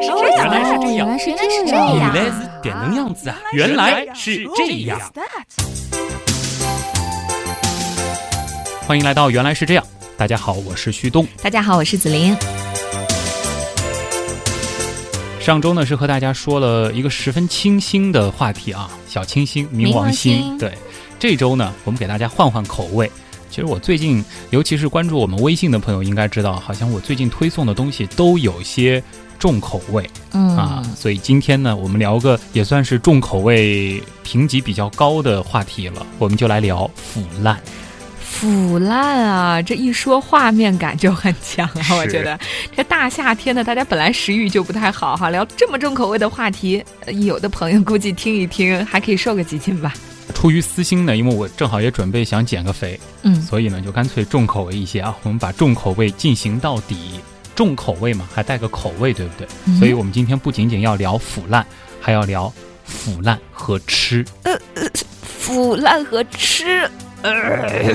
来是这样，原来是这样，原来是这这样，原来是这样子啊！原来是这样。欢迎来到原来是这样。大家好，我是旭东。大家好，我是子琳。上周呢是和大家说了一个十分清新的话题啊，小清新，冥王星。冥王星对，这周呢我们给大家换换口味。其实我最近，尤其是关注我们微信的朋友，应该知道，好像我最近推送的东西都有些重口味。嗯啊，所以今天呢，我们聊个也算是重口味、评级比较高的话题了，我们就来聊腐烂。腐烂啊，这一说画面感就很强啊！我觉得这大夏天的，大家本来食欲就不太好哈，聊这么重口味的话题，呃有的朋友估计听一听还可以瘦个几斤吧。出于私心呢，因为我正好也准备想减个肥，嗯，所以呢就干脆重口味一些啊，我们把重口味进行到底。重口味嘛，还带个口味，对不对？嗯所以我们今天不仅仅要聊腐烂，还要聊腐烂和吃。腐烂和吃，呃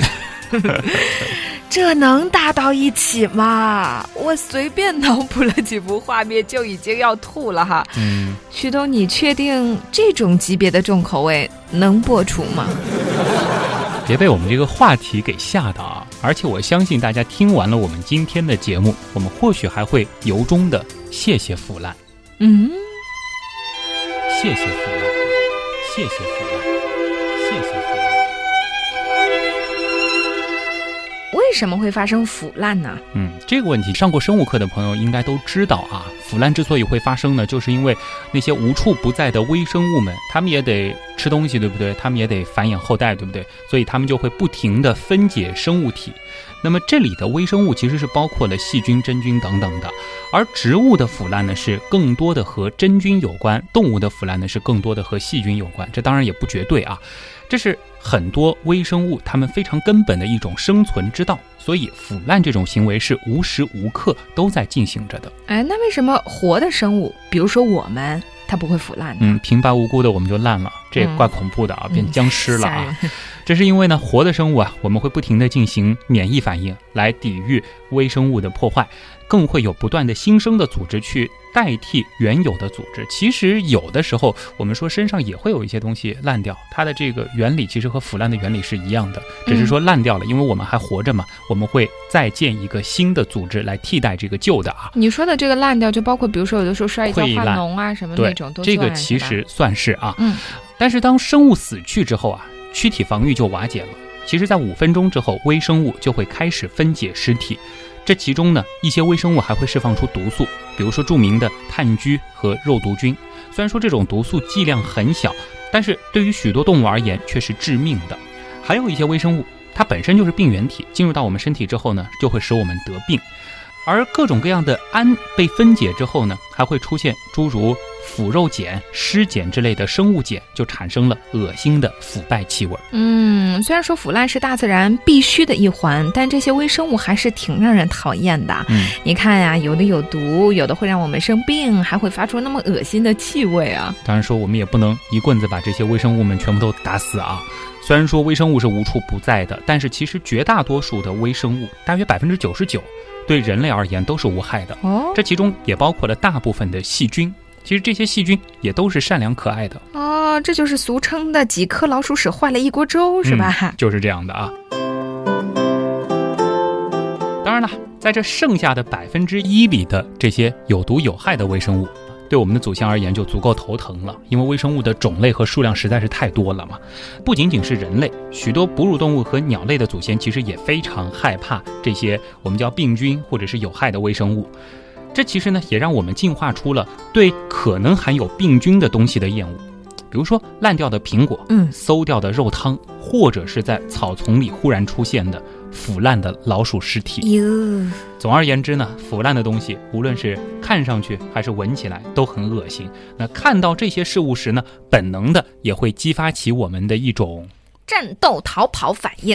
这能搭到一起吗？我随便脑补了几幅画面就已经要吐了哈。嗯，徐东，你确定这种级别的重口味能播出吗？别被我们这个话题给吓到啊！而且我相信大家听完了我们今天的节目，我们或许还会由衷的谢谢腐烂。嗯，谢谢腐烂，谢谢腐烂，为什么会发生腐烂呢？嗯，这个问题上过生物课的朋友应该都知道啊。腐烂之所以会发生呢，就是因为那些无处不在的微生物们，它们也得吃东西，对不对？它们也得繁衍后代，对不对？所以它们就会不停地分解生物体。那么这里的微生物其实是包括了细菌、真菌等等的，而植物的腐烂呢是更多的和真菌有关，动物的腐烂呢是更多的和细菌有关。这当然也不绝对啊，这是很多微生物它们非常根本的一种生存之道。所以腐烂这种行为是无时无刻都在进行着的。哎，那为什么活的生物，比如说我们，它不会腐烂呢？嗯，平白无故的我们就烂了，这也嗯怪恐怖的啊，变僵尸了啊。人 这是因为呢，活的生物啊，我们会不停的进行免疫反应来抵御微生物的破坏，更会有不断的新生的组织去代替原有的组织。其实有的时候，我们说身上也会有一些东西烂掉，它的这个原理其实和腐烂的原理是一样的，只是说烂掉了，因为我们还活着嘛，我们会再建一个新的组织来替代这个旧的啊。你说的这个烂掉，就包括比如说有的时候摔一跤化脓啊什么那种，都这个其实算是啊。嗯，但是当生物死去之后啊，躯体防御就瓦解了。其实，在五分钟之后，微生物就会开始分解尸体。这其中呢，一些微生物还会释放出毒素，比如说著名的炭疽和肉毒菌。虽然说这种毒素剂量很小，但是对于许多动物而言却是致命的。还有一些微生物，它本身就是病原体，进入到我们身体之后呢，就会使我们得病。而各种各样的氨被分解之后呢，还会出现诸如腐肉碱、尸碱之类的生物碱，就产生了恶心的腐败气味。嗯，虽然说腐烂是大自然必须的一环，但这些微生物还是挺让人讨厌的。嗯，你看呀、有的有毒，有的会让我们生病，还会发出那么恶心的气味啊！当然说我们也不能一棍子把这些微生物们全部都打死啊。虽然说微生物是无处不在的，但是其实绝大多数的微生物，大约百分之九十九，对人类而言都是无害的。哦这其中也包括了大部分的细菌。其实这些细菌也都是善良可爱的，哦，这就是俗称的几颗老鼠屎坏了一锅粥，是吧？就是这样的啊。当然了，在这剩下的百分之一里的这些有毒有害的微生物，对我们的祖先而言就足够头疼了，因为微生物的种类和数量实在是太多了嘛。不仅仅是人类，许多哺乳动物和鸟类的祖先其实也非常害怕这些我们叫病菌或者是有害的微生物。这其实呢，也让我们进化出了对可能含有病菌的东西的厌恶，比如说烂掉的苹果，嗯馊掉的肉汤，或者是在草丛里忽然出现的腐烂的老鼠尸体。哟，总而言之呢，腐烂的东西，无论是看上去还是闻起来都很恶心。那看到这些事物时呢，本能的也会激发起我们的一种战斗逃跑反应。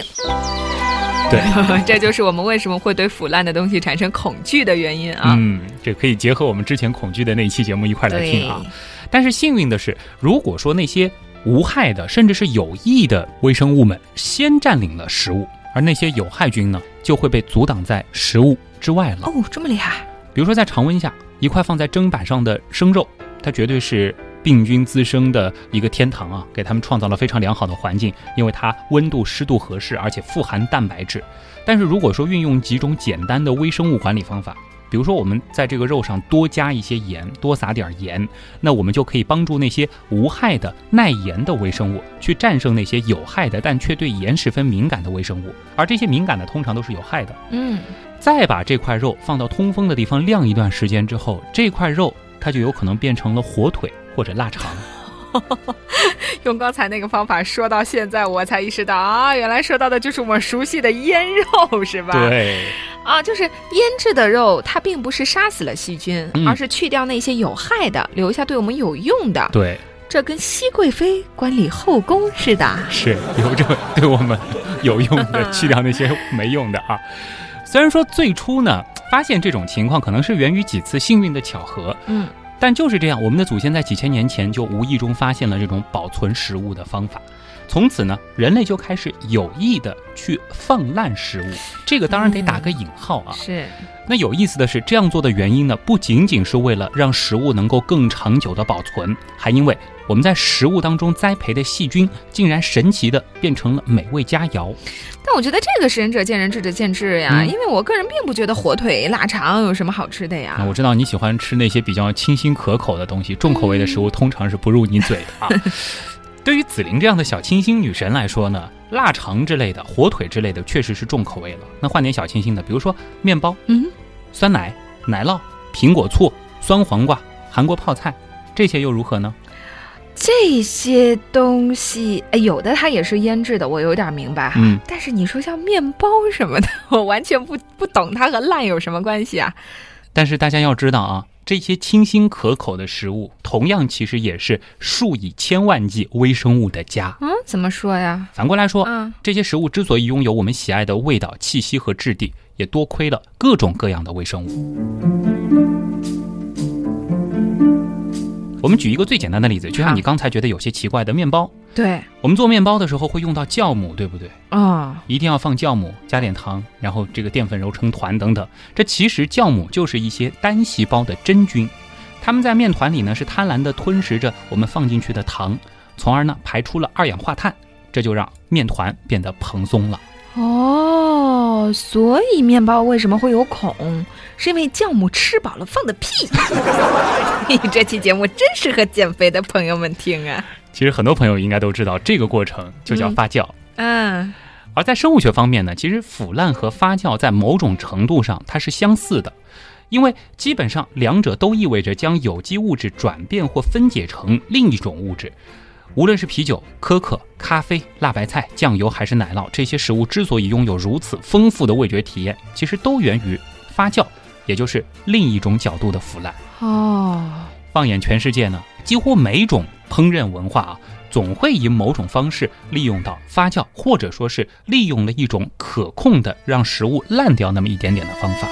对，这就是我们为什么会对腐烂的东西产生恐惧的原因啊！嗯，这可以结合我们之前恐惧的那一期节目一块来听啊。但是幸运的是，如果说那些无害的甚至是有益的微生物们先占领了食物，而那些有害菌呢，就会被阻挡在食物之外了。哦，这么厉害！比如说在常温下，一块放在砧板上的生肉，它绝对是病菌滋生的一个天堂啊，给他们创造了非常良好的环境，因为它温度湿度合适，而且富含蛋白质。但是如果说运用几种简单的微生物管理方法，比如说我们在这个肉上多加一些盐，多撒点盐，那我们就可以帮助那些无害的耐盐的微生物去战胜那些有害的但却对盐十分敏感的微生物，而这些敏感的通常都是有害的。嗯，再把这块肉放到通风的地方晾一段时间之后，这块肉它就有可能变成了火腿或者腊肠。用刚才那个方法说到现在，我才意识到啊，原来说到的就是我们熟悉的腌肉，是吧？对，啊，就是腌制的肉，它并不是杀死了细菌，嗯而是去掉那些有害的，留下对我们有用的。对，这跟熹贵妃管理后宫似的。是留着对我们有用的，去掉那些没用的啊。虽然说最初呢，发现这种情况可能是源于几次幸运的巧合，嗯，但就是这样，我们的祖先在几千年前就无意中发现了这种保存食物的方法。从此呢，人类就开始有意的去放烂食物，这个当然得打个引号啊。是，那有意思的是，这样做的原因呢，不仅仅是为了让食物能够更长久的保存，还因为我们在食物当中栽培的细菌，竟然神奇的变成了美味佳肴。但我觉得这个是仁者见仁，智者见智呀。嗯因为我个人并不觉得火腿、腊肠有什么好吃的呀那。我知道你喜欢吃那些比较清新可口的东西，重口味的食物通常是不入你嘴的啊。对于紫菱这样的小清新女神来说呢，腊肠之类的、火腿之类的确实是重口味了。那换点小清新的，比如说面包、嗯，酸奶、奶酪、苹果醋、酸黄瓜、韩国泡菜，这些又如何呢？这些东西，哎，有的它也是腌制的，我有点明白哈。嗯，但是你说像面包什么的，我完全不不懂它和烂有什么关系啊？但是大家要知道啊，这些清新可口的食物，同样其实也是数以千万计微生物的家。嗯，怎么说呀？反过来说，嗯，这些食物之所以拥有我们喜爱的味道、气息和质地，也多亏了各种各样的微生物。我们举一个最简单的例子，就像你刚才觉得有些奇怪的面包，对，我们做面包的时候会用到酵母，对不对？哦，一定要放酵母，加点糖，然后这个淀粉揉成团等等。这其实酵母就是一些单细胞的真菌，它们在面团里呢是贪婪地吞食着我们放进去的糖，从而呢排出了二氧化碳，这就让面团变得蓬松了。哦，所以面包为什么会有孔？是因为酵母吃饱了放的屁。这期节目真适合减肥的朋友们听啊！其实很多朋友应该都知道，这个过程就叫嗯发酵。嗯，而在生物学方面呢，其实腐烂和发酵在某种程度上它是相似的，因为基本上两者都意味着将有机物质转变或分解成另一种物质。无论是啤酒、可可、咖啡、辣白菜、酱油还是奶酪，这些食物之所以拥有如此丰富的味觉体验，其实都源于发酵，也就是另一种角度的腐烂。哦，放眼全世界呢，几乎每种烹饪文化啊，总会以某种方式利用到发酵，或者说是利用了一种可控的让食物烂掉那么一点点的方法。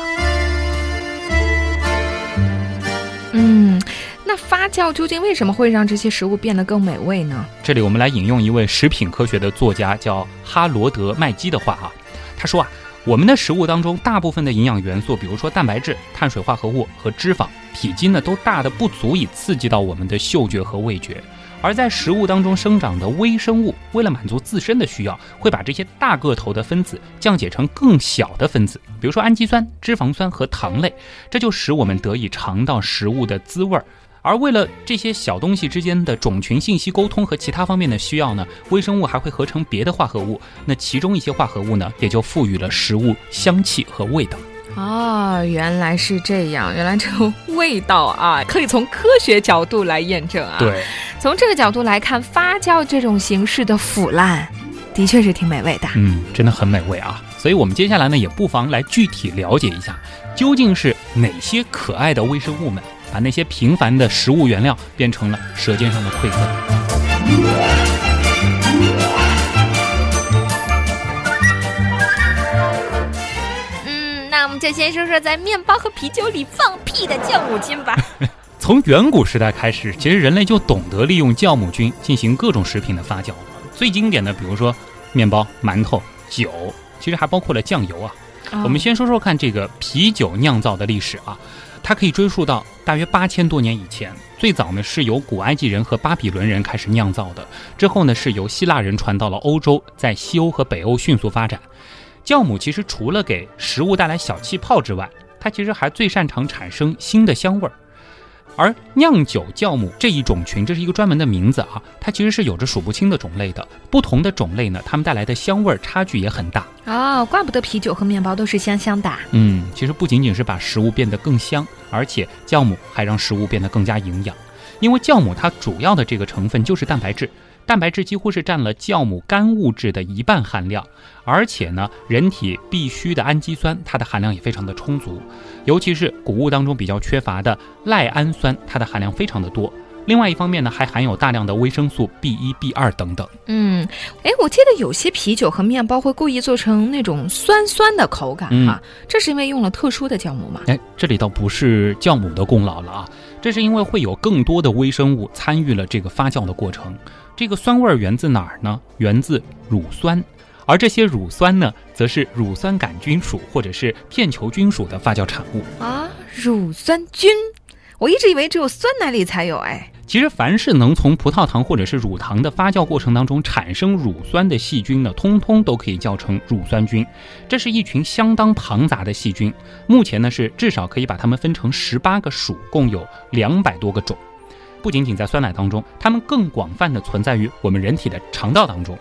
那发酵究竟为什么会让这些食物变得更美味呢？这里我们来引用一位食品科学的作家叫哈罗德·麦基的话啊，他说啊，我们的食物当中大部分的营养元素，比如说蛋白质、碳水化合物和脂肪，体积呢都大的不足以刺激到我们的嗅觉和味觉。而在食物当中生长的微生物，为了满足自身的需要，会把这些大个头的分子降解成更小的分子，比如说氨基酸、脂肪酸和糖类，这就使我们得以尝到食物的滋味儿。而为了这些小东西之间的种群信息沟通和其他方面的需要呢，微生物还会合成别的化合物。那其中一些化合物呢，也就赋予了食物香气和味道。哦，原来是这样，原来这个味道啊，可以从科学角度来验证啊。，对，从这个角度来看，发酵这种形式的腐烂，的确是挺美味的。嗯，真的很美味啊。所以我们接下来呢，也不妨来具体了解一下，究竟是哪些可爱的微生物们，把那些平凡的食物原料变成了舌尖上的馈赠。嗯，那我们就先说说在面包和啤酒里放屁的酵母菌吧。从远古时代开始，其实人类就懂得利用酵母菌进行各种食品的发酵。最经典的，比如说面包、馒头、酒，其实还包括了酱油啊。我们先说说看这个啤酒酿造的历史啊，它可以追溯到大约八千多年以前。最早呢是由古埃及人和巴比伦人开始酿造的，之后呢是由希腊人传到了欧洲，在西欧和北欧迅速发展。酵母其实除了给食物带来小气泡之外，它其实还最擅长产生新的香味儿。而酿酒酵母这一种群，这是一个专门的名字啊，它其实是有着数不清的种类的。不同的种类呢，它们带来的香味差距也很大。哦，怪不得啤酒和面包都是香香的。嗯，其实不仅仅是把食物变得更香，而且酵母还让食物变得更加营养。因为酵母它主要的这个成分就是蛋白质。蛋白质几乎是占了酵母干物质的一半含量，而且呢，人体必需的氨基酸它的含量也非常的充足，尤其是谷物当中比较缺乏的赖氨酸，它的含量非常的多。另外一方面呢，还含有大量的维生素 B 一、B 二等等。嗯，哎，我记得有些啤酒和面包会故意做成那种酸酸的口感哈，这是因为用了特殊的酵母吗？哎，这里倒不是酵母的功劳了啊，这是因为会有更多的微生物参与了这个发酵的过程。这个酸味儿源自哪儿呢？源自乳酸，而这些乳酸呢，则是乳酸杆菌属或者是片球菌属的发酵产物啊。乳酸菌，我一直以为只有酸奶里才有哎。其实，凡是能从葡萄糖或者是乳糖的发酵过程当中产生乳酸的细菌呢，通通都可以叫成乳酸菌。这是一群相当庞杂的细菌，目前呢是至少可以把它们分成十八个属，共有两百多个种。不仅仅在酸奶当中，它们更广泛的存在于我们人体的肠道当中。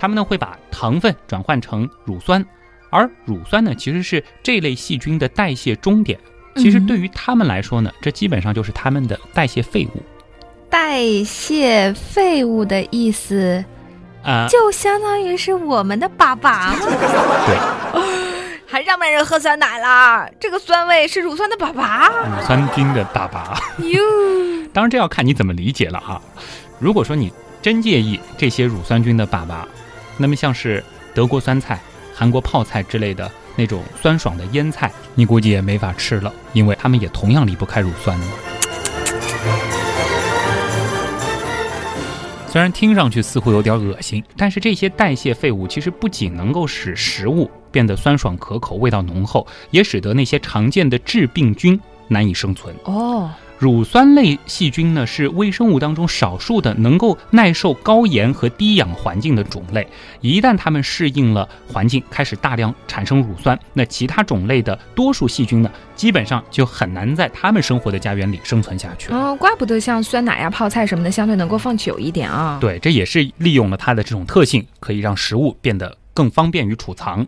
它们呢会把糖分转换成乳酸，而乳酸呢其实是这类细菌的代谢终点。其实对于它们来说呢，这基本上就是它们的代谢废物。代谢废物的意思啊，就相当于是我们的粑粑吗？对。还让不让人喝酸奶啦？这个酸味是乳酸的粑粑，乳酸菌的粑粑。哟，当然这要看你怎么理解了哈。如果说你真介意这些乳酸菌的粑粑，那么像是德国酸菜、韩国泡菜之类的那种酸爽的腌菜，你估计也没法吃了，因为它们也同样离不开乳酸。虽然听上去似乎有点恶心，但是这些代谢废物其实不仅能够使食物变得酸爽可口、味道浓厚，也使得那些常见的致病菌难以生存。哦。乳酸类细菌呢，是微生物当中少数的能够耐受高盐和低氧环境的种类。一旦它们适应了环境，开始大量产生乳酸，那其他种类的多数细菌呢，基本上就很难在它们生活的家园里生存下去。哦，怪不得像酸奶呀、泡菜什么的，相对能够放久一点啊。对，这也是利用了它的这种特性，可以让食物变得更方便于储藏。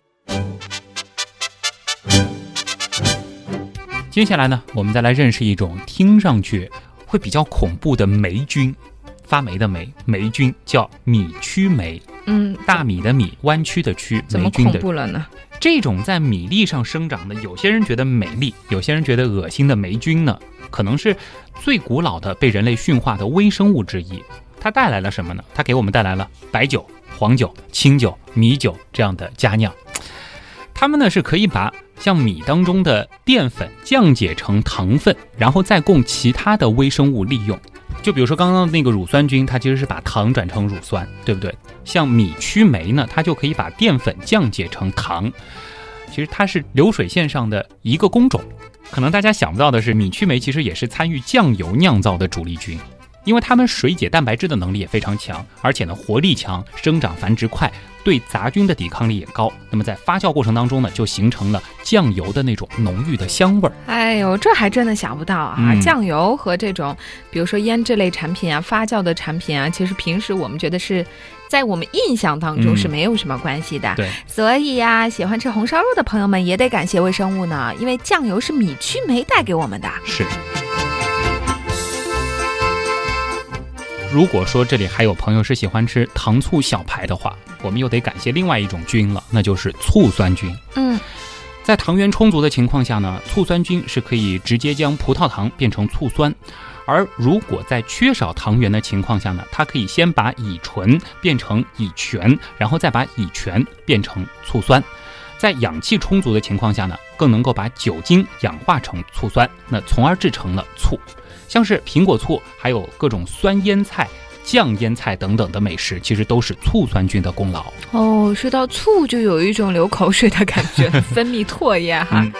接下来呢，我们再来认识一种听上去会比较恐怖的霉菌，发霉的霉，霉菌叫米曲霉。嗯，大米的米，弯曲的曲，怎么恐怖了呢？这种在米粒上生长的，有些人觉得美丽，有些人觉得恶心的霉菌呢，可能是最古老的被人类驯化的微生物之一。它带来了什么呢？它给我们带来了白酒、黄酒、清酒、米酒这样的佳酿。它们呢是可以把。像米当中的淀粉降解成糖分，然后再供其他的微生物利用。就比如说刚刚那个乳酸菌，它其实是把糖转成乳酸，对不对？像米曲霉呢，它就可以把淀粉降解成糖。其实它是流水线上的一个工种。可能大家想不到的是，米曲霉其实也是参与酱油酿造的主力军。因为它们水解蛋白质的能力也非常强，而且呢活力强，生长繁殖快，对杂菌的抵抗力也高。那么在发酵过程当中呢，就形成了酱油的那种浓郁的香味儿。哎呦，这还真的想不到啊！酱油和这种，比如说腌制类产品啊、发酵的产品啊，其实平时我们觉得是在我们印象当中是没有什么关系的。对，所以呀，喜欢吃红烧肉的朋友们也得感谢微生物呢，因为酱油是米曲霉带给我们的。是。如果说这里还有朋友是喜欢吃糖醋小排的话，我们又得感谢另外一种菌了，那就是醋酸菌。嗯，在糖原充足的情况下呢，醋酸菌是可以直接将葡萄糖变成醋酸；而如果在缺少糖原的情况下呢，它可以先把乙醇变成乙醛，然后再把乙醛变成醋酸；在氧气充足的情况下呢，更能够把酒精氧化成醋酸，那从而制成了醋。像是苹果醋，还有各种酸腌菜、酱腌菜等等的美食，其实都是醋酸菌的功劳。哦，说到醋，就有一种流口水的感觉，分泌唾液哈。嗯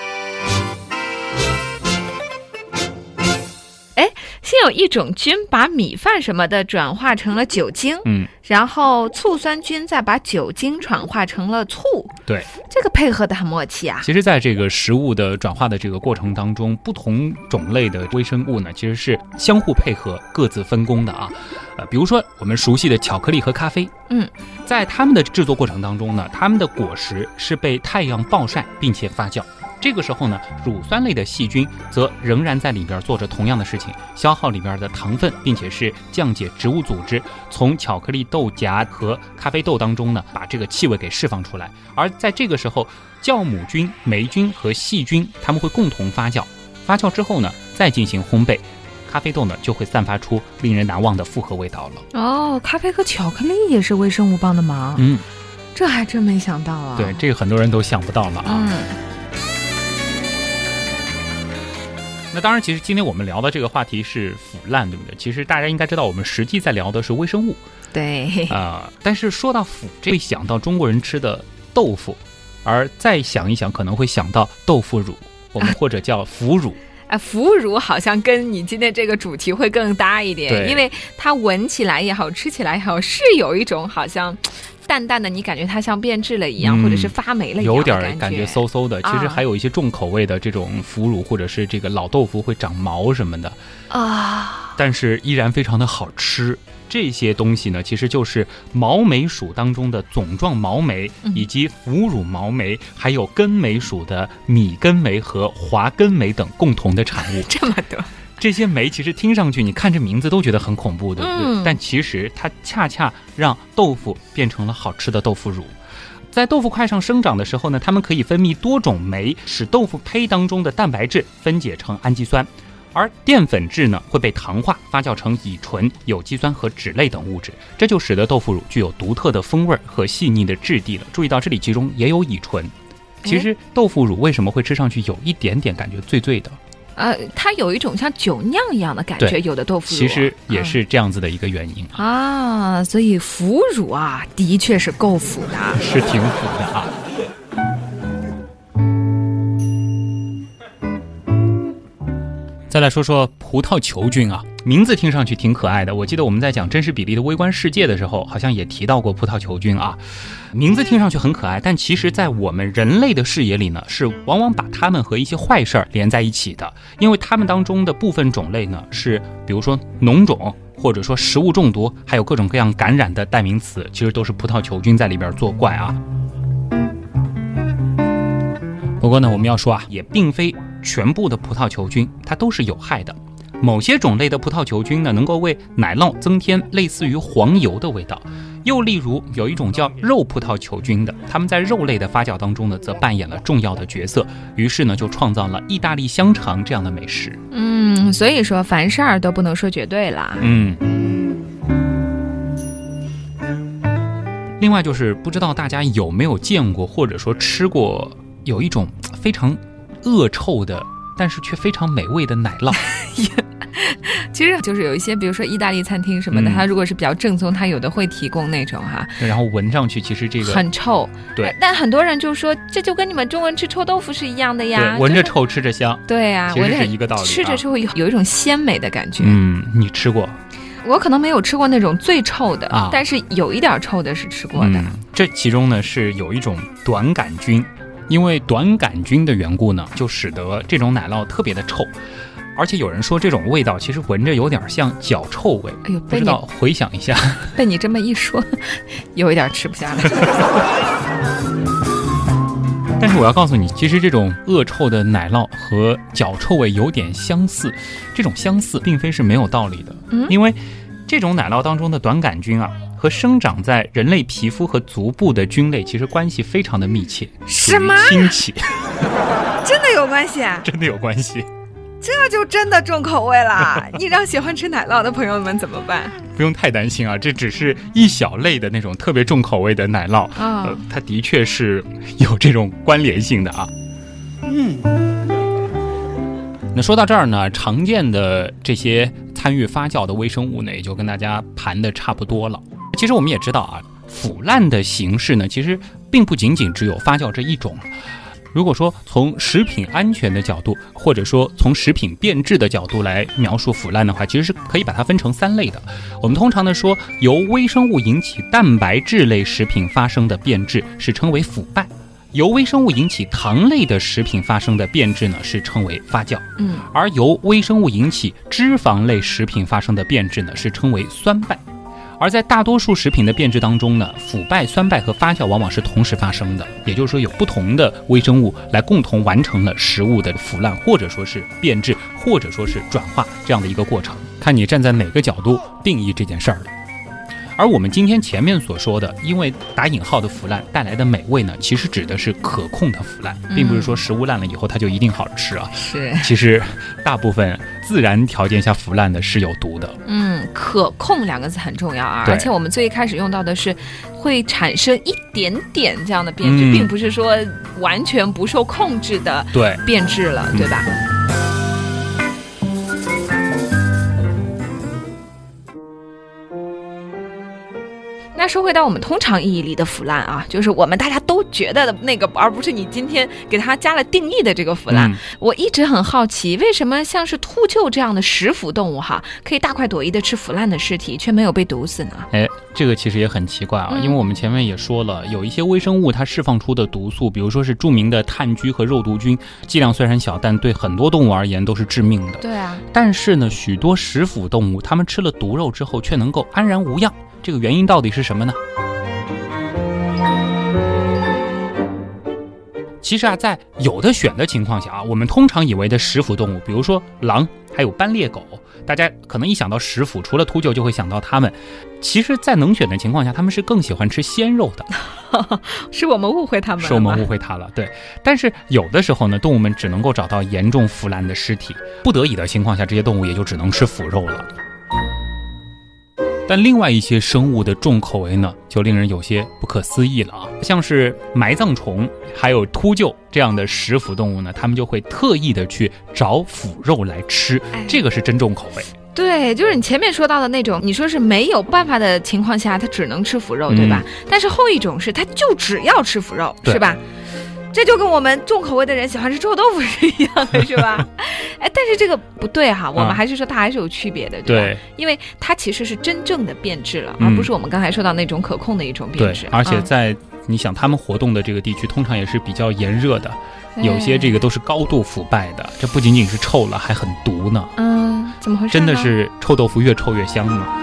有一种菌把米饭什么的转化成了酒精，嗯，然后醋酸菌再把酒精转化成了醋，对，这个配合的很默契啊。其实，在这个食物的转化的这个过程当中，不同种类的微生物呢，其实是相互配合、各自分工的啊。呃，比如说我们熟悉的巧克力和咖啡，嗯，在它们的制作过程当中呢，它们的果实是被太阳暴晒并且发酵。这个时候呢，乳酸类的细菌则仍然在里边做着同样的事情，消耗里边的糖分，并且是降解植物组织，从巧克力豆荚和咖啡豆当中呢，把这个气味给释放出来。而在这个时候，酵母菌、霉菌和细菌它们会共同发酵，发酵之后呢，再进行烘焙，咖啡豆呢就会散发出令人难忘的复合味道了。哦，咖啡和巧克力也是微生物帮的忙，嗯，这还真没想到啊。对，这个很多人都想不到了啊。嗯。那当然，其实今天我们聊的这个话题是腐烂，对不对？其实大家应该知道，我们实际在聊的是微生物。对。啊，但是说到腐，会想到中国人吃的豆腐，而再想一想，可能会想到豆腐乳，我们或者叫腐乳。啊，腐乳好像跟你今天这个主题会更搭一点，因为它闻起来也好，吃起来也好，是有一种好像。淡淡的，你感觉它像变质了一样，或者是发霉了一样，有点感觉馊馊的。其实还有一些重口味的这种腐乳，或者是这个老豆腐会长毛什么的啊，但是依然非常的好吃。这些东西呢，其实就是毛霉属当中的总状毛霉，以及腐乳毛霉，还有根霉属的米根霉和华根霉等共同的产物。这么多。这些酶其实听上去，你看这名字都觉得很恐怖，对不对？但其实它恰恰让豆腐变成了好吃的豆腐乳。在豆腐块上生长的时候呢，它们可以分泌多种酶，使豆腐胚当中的蛋白质分解成氨基酸，而淀粉质呢会被糖化发酵成乙醇、有机酸和脂类等物质，这就使得豆腐乳具有独特的风味和细腻的质地了。注意到这里，其中也有乙醇。其实豆腐乳为什么会吃上去有一点点感觉醉醉的？呃，它有一种像酒酿一样的感觉，有的豆腐乳其实也是这样子的一个原因啊。所以腐乳啊，的确是够腐的，是挺腐的啊。再来说说葡萄球菌啊。名字听上去挺可爱的，我记得我们在讲真实比例的微观世界的时候，好像也提到过葡萄球菌啊。名字听上去很可爱，但其实，在我们人类的视野里呢，是往往把它们和一些坏事儿连在一起的，因为它们当中的部分种类呢，是比如说脓肿，或者说食物中毒，还有各种各样感染的代名词，其实都是葡萄球菌在里边作怪啊。不过呢，我们要说啊，也并非全部的葡萄球菌它都是有害的。某些种类的葡萄球菌呢，能够为奶酪增添类似于黄油的味道。又例如，有一种叫肉葡萄球菌的，它们在肉类的发酵当中呢，则扮演了重要的角色。于是呢，就创造了意大利香肠这样的美食。嗯，所以说凡事儿都不能说绝对啦。嗯。另外就是，不知道大家有没有见过或者说吃过，有一种非常恶臭的，但是却非常美味的奶酪。其实就是有一些，比如说意大利餐厅什么的，它如果是比较正宗，它有的会提供那种哈。然后闻上去，其实这个很臭。对。但很多人就说，这就跟你们中文吃臭豆腐是一样的呀。闻着臭，吃着香。对呀，其实是一个道理。吃着之后有有一种鲜美的感觉。嗯，你吃过？我可能没有吃过那种最臭的啊，但是有一点臭的是吃过的。这其中呢是有一种短杆菌，因为短杆菌的缘故呢，就使得这种奶酪特别的臭。而且有人说这种味道其实闻着有点像脚臭味。哎呦，不知道回想一下。被你这么一说，有一点吃不下了。但是我要告诉你，其实这种恶臭的奶酪和脚臭味有点相似。这种相似并非是没有道理的，因为这种奶酪当中的短杆菌啊，和生长在人类皮肤和足部的菌类其实关系非常的密切。什么亲戚？真的有关系？真的有关系。这就真的重口味了，你让喜欢吃奶酪的朋友们怎么办？不用太担心啊，这只是一小类的那种特别重口味的奶酪啊，它的确是有这种关联性的啊。嗯。说到这儿呢，常见的这些参与发酵的微生物呢，也就跟大家盘的差不多了。其实我们也知道啊，腐烂的形式呢，其实并不仅仅只有发酵这一种。如果说从食品安全的角度，或者说从食品变质的角度来描述腐烂的话，其实是可以把它分成三类的。我们通常呢说，由微生物引起蛋白质类食品发生的变质是称为腐败；由微生物引起糖类的食品发生的变质呢，是称为发酵。嗯，而由微生物引起脂肪类食品发生的变质呢，是称为酸败。而在大多数食品的变质当中呢，腐败、酸败和发酵往往是同时发生的，也就是说有不同的微生物来共同完成了食物的腐烂，或者说是变质，或者说是转化这样的一个过程，看你站在哪个角度定义这件事儿了。而我们今天前面所说的，因为打引号的腐烂带来的美味呢，其实指的是可控的腐烂，并不是说食物烂了以后它就一定好吃啊。是，其实大部分自然条件下腐烂的是有毒的。嗯，可控两个字很重要啊，而且我们最一开始用到的是会产生一点点这样的变质，并不是说完全不受控制的对变质了，对吧？那说回到我们通常意义里的腐烂啊，就是我们大家都觉得的那个，而不是你今天给它加了定义的这个腐烂。我一直很好奇，为什么像是秃鹫这样的食腐动物哈，可以大快朵颐的吃腐烂的尸体，却没有被毒死呢？哎，这个其实也很奇怪啊，因为我们前面也说了，有一些微生物它释放出的毒素，比如说是著名的炭疽和肉毒菌，剂量虽然小，但对很多动物而言都是致命的。对啊。但是呢，许多食腐动物，它们吃了毒肉之后，却能够安然无恙。这个原因到底是什么呢？其实啊，在有的选的情况下啊，我们通常以为的食腐动物，比如说狼，还有斑鬣狗，大家可能一想到食腐，除了秃鹫就会想到它们。其实，在能选的情况下，他们是更喜欢吃鲜肉的。是我们误会他们了是我们误会它了。对，但是有的时候呢，动物们只能够找到严重腐烂的尸体，不得已的情况下，这些动物也就只能吃腐肉了。但另外一些生物的重口味呢，就令人有些不可思议了啊！像是埋葬虫，还有秃鹫这样的食腐动物呢，它们就会特意的去找腐肉来吃，这个是真重口味。对，就是你前面说到的那种，你说是没有办法的情况下，它只能吃腐肉，对吧？但是后一种是，它就只要吃腐肉，是吧？这就跟我们重口味的人喜欢吃臭豆腐是一样的，是吧？哎，但是这个不对哈，我们还是说它还是有区别的，对吧？因为它其实是真正的变质了，而不是我们刚才说到那种可控的一种变质。而且在你想他们活动的这个地区，通常也是比较炎热的，有些这个都是高度腐败的。这不仅仅是臭了，还很毒呢。嗯，怎么回事？真的是臭豆腐越臭越香吗？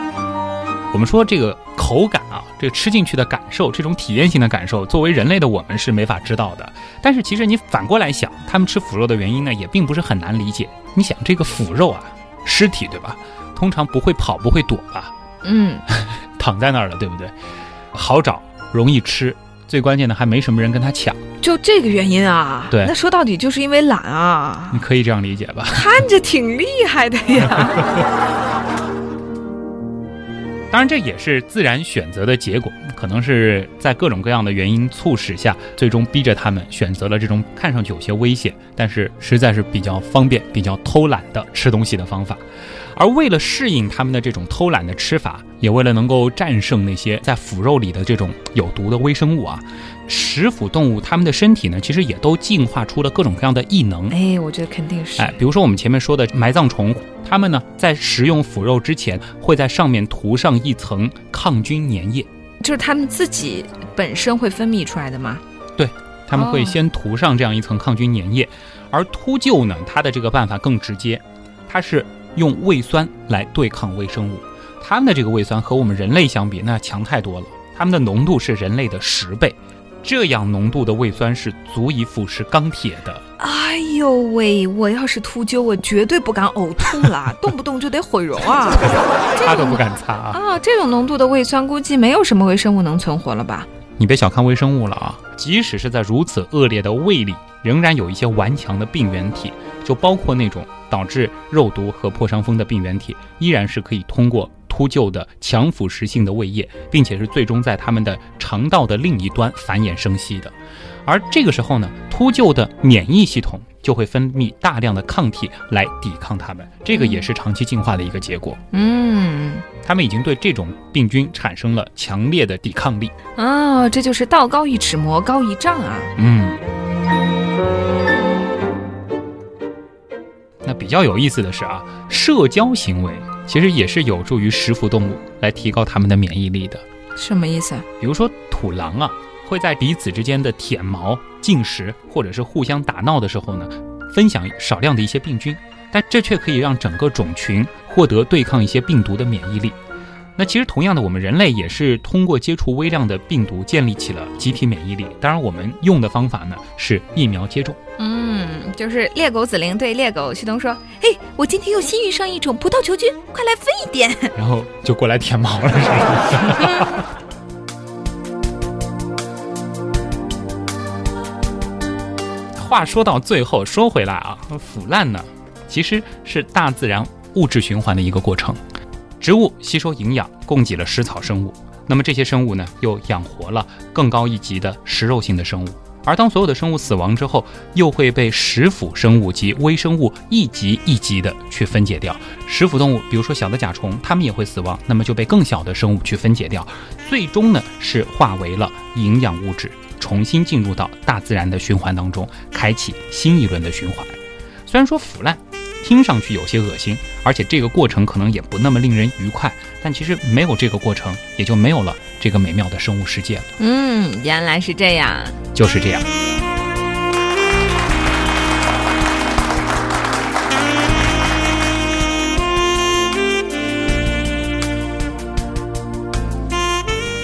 我们说这个口感啊，这个吃进去的感受，这种体验性的感受，作为人类的我们是没法知道的。但是其实你反过来想，他们吃腐肉的原因呢，也并不是很难理解。你想这个腐肉啊，尸体对吧？通常不会跑，不会躲吧？嗯，躺在那儿了，对不对？好找，容易吃，最关键的还没什么人跟他抢。就这个原因啊？对。那说到底就是因为懒啊？你可以这样理解吧？看着挺厉害的呀。当然，这也是自然选择的结果，可能是在各种各样的原因促使下，最终逼着他们选择了这种看上去有些危险，但是实在是比较方便、比较偷懒的吃东西的方法。而为了适应他们的这种偷懒的吃法，也为了能够战胜那些在腐肉里的这种有毒的微生物啊。食腐动物，它们的身体呢，其实也都进化出了各种各样的异能。哎，我觉得肯定是。哎，比如说我们前面说的埋葬虫，它们呢在食用腐肉之前，会在上面涂上一层抗菌粘液，就是它们自己本身会分泌出来的吗？对，他们会先涂上这样一层抗菌粘液。而秃鹫呢，它的这个办法更直接，它是用胃酸来对抗微生物。它们的这个胃酸和我们人类相比，那强太多了，它们的浓度是人类的十倍。这样浓度的胃酸是足以腐蚀钢铁的。哎呦喂！我要是秃鹫，我绝对不敢呕吐了，动不动就得毁容啊！擦都不敢擦啊！啊，这种浓度的胃酸，估计没有什么微生物能存活了吧？你别小看微生物了啊！即使是在如此恶劣的胃里，仍然有一些顽强的病原体，就包括那种导致肉毒和破伤风的病原体，依然是可以通过。秃鹫的强腐蚀性的胃液，并且是最终在它们的肠道的另一端繁衍生息的。而这个时候呢，秃鹫的免疫系统就会分泌大量的抗体来抵抗它们，这个也是长期进化的一个结果。嗯，它们已经对这种病菌产生了强烈的抵抗力。哦，这就是道高一尺，魔高一丈啊。嗯。那比较有意思的是啊，社交行为其实也是有助于食腐动物来提高它们的免疫力的。什么意思？啊比如说土狼啊，会在彼此之间的舔毛、进食或者是互相打闹的时候呢，分享少量的一些病菌，但这却可以让整个种群获得对抗一些病毒的免疫力。那其实同样的，我们人类也是通过接触微量的病毒建立起了集体免疫力。当然，我们用的方法呢是疫苗接种。嗯，就是猎狗子羚对猎狗旭东说：“嘿，我今天又新遇上一种葡萄球菌，快来分一点。”然后就过来舔毛了，是吧？话说到最后，说回来啊，腐烂呢，其实是大自然物质循环的一个过程。植物吸收营养，供给了食草生物，那么这些生物呢，又养活了更高一级的食肉性的生物。而当所有的生物死亡之后，又会被食腐生物及微生物一级一级的去分解掉。食腐动物，比如说小的甲虫，它们也会死亡，那么就被更小的生物去分解掉，最终呢是化为了营养物质，重新进入到大自然的循环当中，开启新一轮的循环。虽然说腐烂。听上去有些恶心，而且这个过程可能也不那么令人愉快。但其实没有这个过程，也就没有了这个美妙的生物世界了。嗯，原来是这样，就是这样。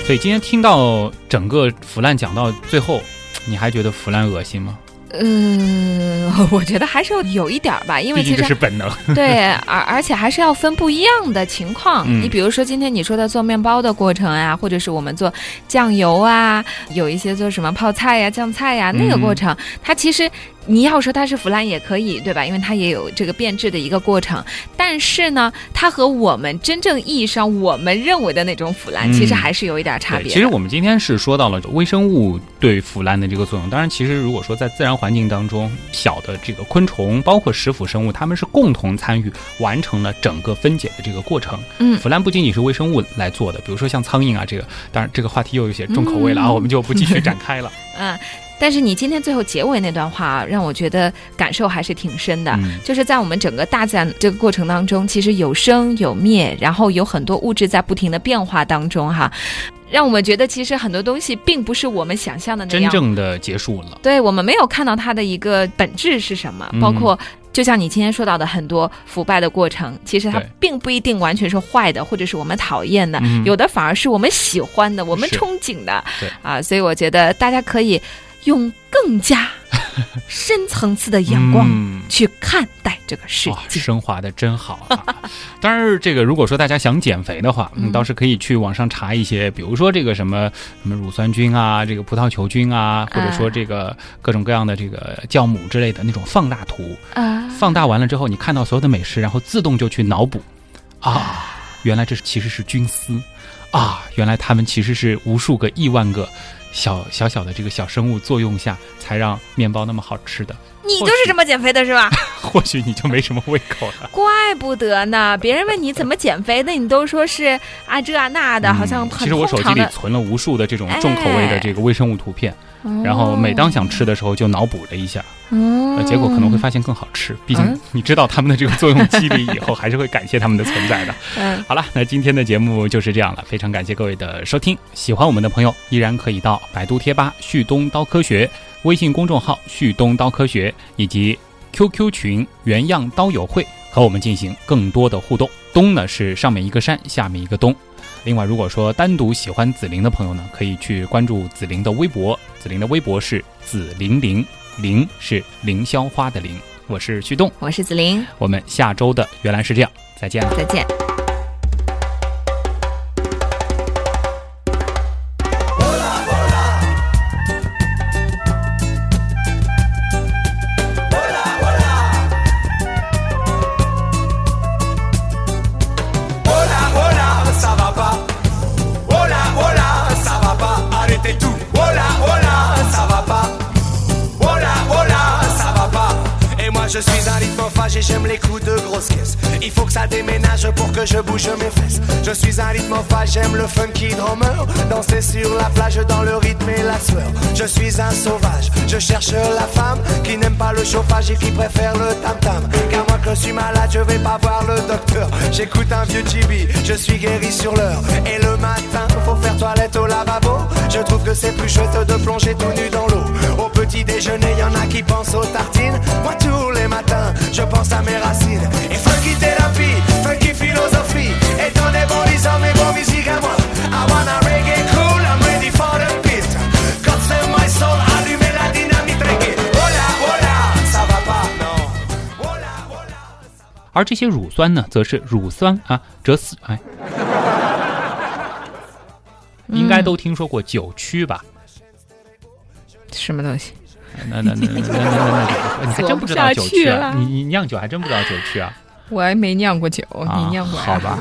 所以今天听到整个腐烂讲到最后，你还觉得腐烂恶心吗？嗯，我觉得还是要有一点儿吧，因为其实是本能。对，而而且还是要分不一样的情况。你比如说今天你说的做面包的过程啊，或者是我们做酱油啊，有一些做什么泡菜呀、酱菜呀那个过程，它其实。你要说它是腐烂也可以，对吧？因为它也有这个变质的一个过程。但是呢，它和我们真正意义上我们认为的那种腐烂，其实还是有一点差别。其实我们今天是说到了微生物对腐烂的这个作用。当然，其实如果说在自然环境当中，小的这个昆虫，包括食腐生物，它们是共同参与完成了整个分解的这个过程。嗯，腐烂不仅仅是微生物来做的，比如说像苍蝇啊，这个当然这个话题又有些重口味了啊，我们就不继续展开了。嗯。但是你今天最后结尾那段话，让我觉得感受还是挺深的。就是在我们整个大自然这个过程当中，其实有生有灭，然后有很多物质在不停的变化当中，哈，让我们觉得其实很多东西并不是我们想象的那样，真正的结束了。对我们没有看到它的一个本质是什么，包括就像你今天说到的很多腐败的过程，其实它并不一定完全是坏的，或者是我们讨厌的，有的反而是我们喜欢的，我们憧憬的。啊，所以我觉得大家可以。用更加 深层次的眼光去看待这个世界，升华的真好啊！当然，这个如果说大家想减肥的话，嗯，倒是可以去网上查一些，比如说这个什么什么乳酸菌啊，这个葡萄球菌啊，或者说这个各种各样的这个酵母之类的那种放大图。啊，放大完了之后，你看到所有的美食，然后自动就去脑补。啊，原来这是其实是菌丝啊，原来它们其实是无数个亿万个。小小小的这个小生物作用下，才让面包那么好吃的。你就是这么减肥的，是吧？或许你就没什么胃口了。怪不得呢，别人问你怎么减肥的，你都说是啊这啊那的，好像很其实我手机里存了无数的这种重口味的这个微生物图片。然后每当想吃的时候就脑补了一下，那结果可能会发现更好吃。毕竟你知道他们的这个作用机理以后，还是会感谢他们的存在的。嗯，好了，那今天的节目就是这样了，非常感谢各位的收听。喜欢我们的朋友依然可以到百度贴吧“旭东刀科学”、微信公众号“旭东刀科学”以及 QQ 群“原样刀友会”和我们进行更多的互动。东呢是上面一个山，下面一个东。另外，如果说单独喜欢紫菱的朋友呢，可以去关注紫菱的微博。紫菱的微博是紫菱菱，菱是凌霄花的菱。我是旭东，我是紫菱。我们下周的原来是这样，再见，再见。J'aime les coups de grosse caisse. Il faut que ça déménage pour que je bouge mes fesses. Je suis un rythmophage, j'aime le funky drummer. Danser sur la plage dans le rythme et la sueur. Je suis un sauvage, je cherche la femme qui n'aime pas le chauffage et qui préfère le tam-tam. Car moi que je suis malade, je vais pas voir le docteur. J'écoute un vieux chibi, je suis guéri sur l'heure. Et le matin, faut faire toilette au lavabo. Je trouve que c'est plus chouette de plonger tout nu dans l'eau. Au petit déjeuner, y en a qui pensent aux tartines. Moi tous 而这些乳酸呢则是乳酸啊折死哎应该都听说过酒曲吧。什么东西？那那那那那那，你还真不知道酒曲？你你酿酒还真不知道酒曲啊？我还没酿过酒，你酿过？好吧。